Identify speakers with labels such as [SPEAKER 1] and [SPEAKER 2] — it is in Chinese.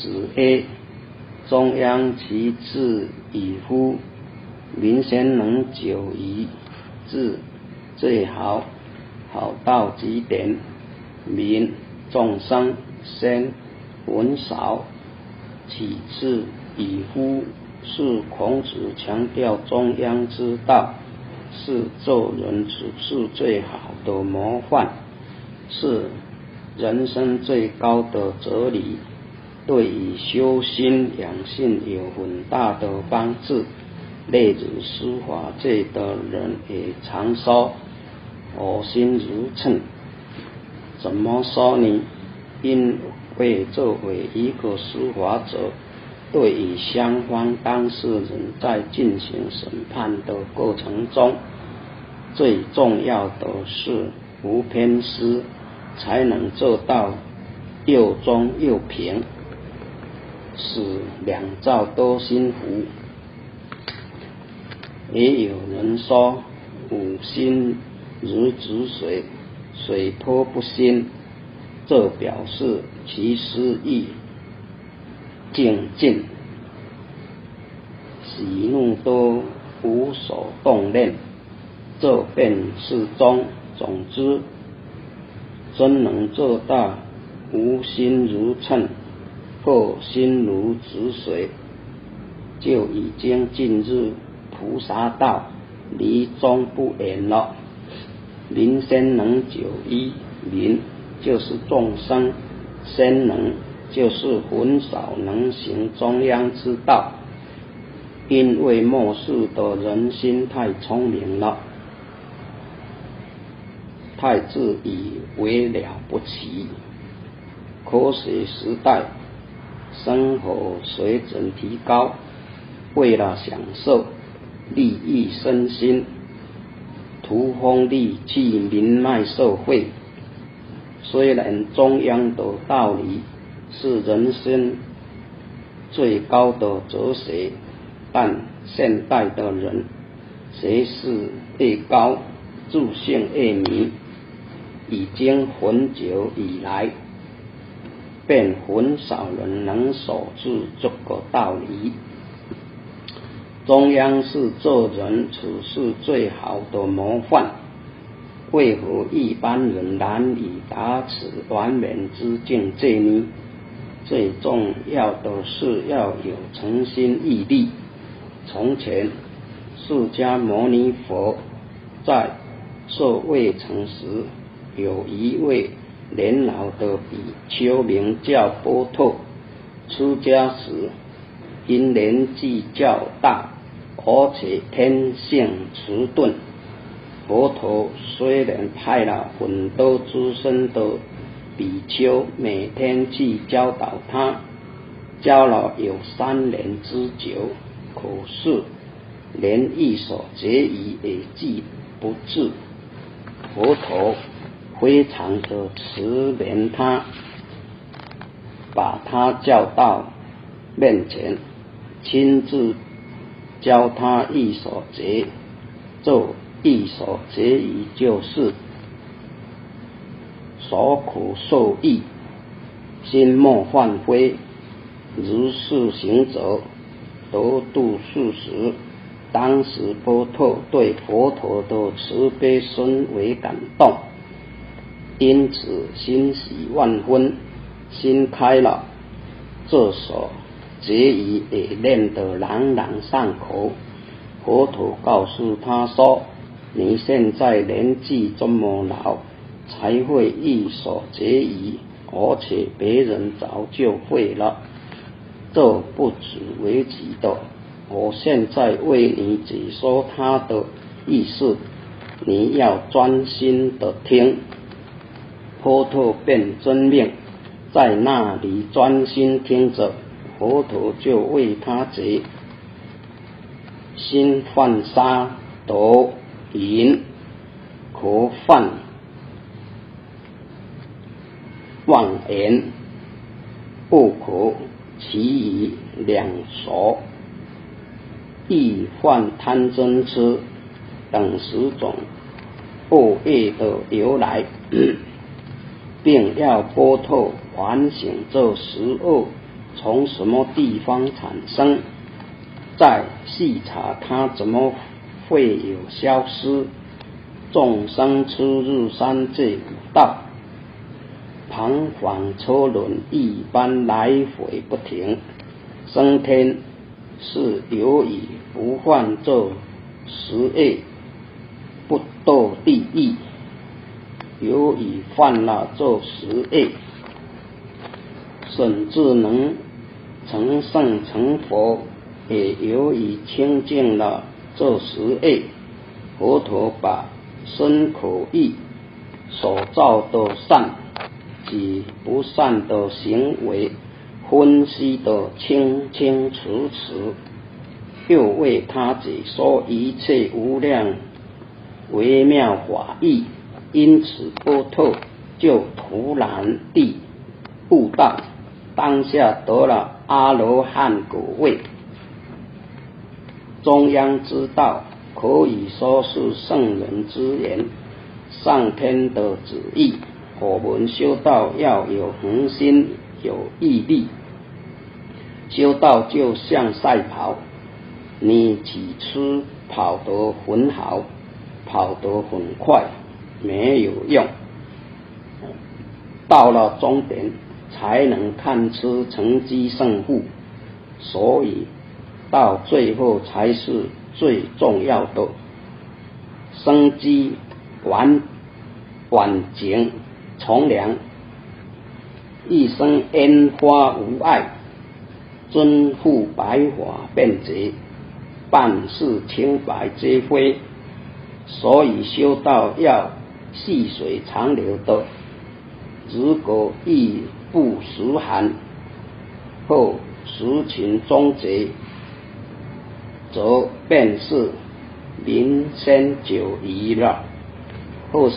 [SPEAKER 1] 子曰中央其志以乎？民先能久矣，志最好，好到极点。民众生先文少，其次以乎？是孔子强调中央之道，是做人处事最好的模范，是人生最高的哲理，对于修心养性有很大的帮助。例如书法界的人也常说“我心如秤”，怎么说呢？因为作为一个书法者。对于双方当事人在进行审判的过程中，最重要的是无偏私，才能做到又中又平，使两造多心服。也有人说五心如止水，水波不兴，这表示其失意。静静，喜怒都无所动念，这便是中。总之，真能做到无心如秤，或心如止水，就已经进入菩萨道，离中不远了。民先能久一民就是众生先能。就是很少能行中央之道，因为末世的人心太聪明了，太自以为了不起。科学时代，生活水准提高，为了享受利益身心，图风利去民脉社会。虽然中央的道理。是人生最高的哲学，但现代的人学识越高，自信越迷，已经很久以来，便很少人能守住这个道理。中央是做人处事最好的模范，为何一般人难以达此完美之境界呢？最重要的是要有诚心毅力。从前，释迦牟尼佛在受未成时，有一位年老的比丘名叫波特。出家时，因年纪较大，而且天性迟钝，佛陀虽然派了很多资深的。比丘每天去教导他，教了有三年之久，可是连一所结语也记不住。佛陀非常的慈怜他，把他叫到面前，亲自教他一所结，这一所结语就是。所苦受益，心莫幻灰，如是行者得度数时，当时波特对佛陀的慈悲深为感动，因此欣喜万分，心开了。这首结语也念得朗朗上口。佛陀告诉他说：“你现在年纪这么老。”才会一所结语，而且别人早就会了。这不止为奇的，我现在为你解说他的意思，你要专心的听。佛陀便遵命，在那里专心听着，佛陀就为他解。心犯杀夺淫，可犯。妄言不可，其以两所，易患贪嗔痴等十种恶业的由来，并要波透反省这十恶从什么地方产生，再细查它怎么会有消失。众生出入三界五道，彷徨车轮一般来回不停，升天是由于不犯这十恶，不堕地狱；犯了这十恶，甚至能成圣成佛，也由于清净了这十恶，佛陀把。身口意所造的善及不善的行为，分析得清清楚楚，又为他解说一切无量微妙法义，因此波特就突然地悟道，当下得了阿罗汉果位。中央之道。可以说是圣人之言，上天的旨意。我们修道要有恒心，有毅力。修道就像赛跑，你起初跑得很好，跑得很快，没有用。到了终点，才能看出成绩胜负。所以到最后才是。最重要的生机完完整从良，一生烟花无碍，尊护白发便捷，办事清白皆非。所以修道要细水长流的，如果一不时寒，后时情终结。则便是名声久矣了。后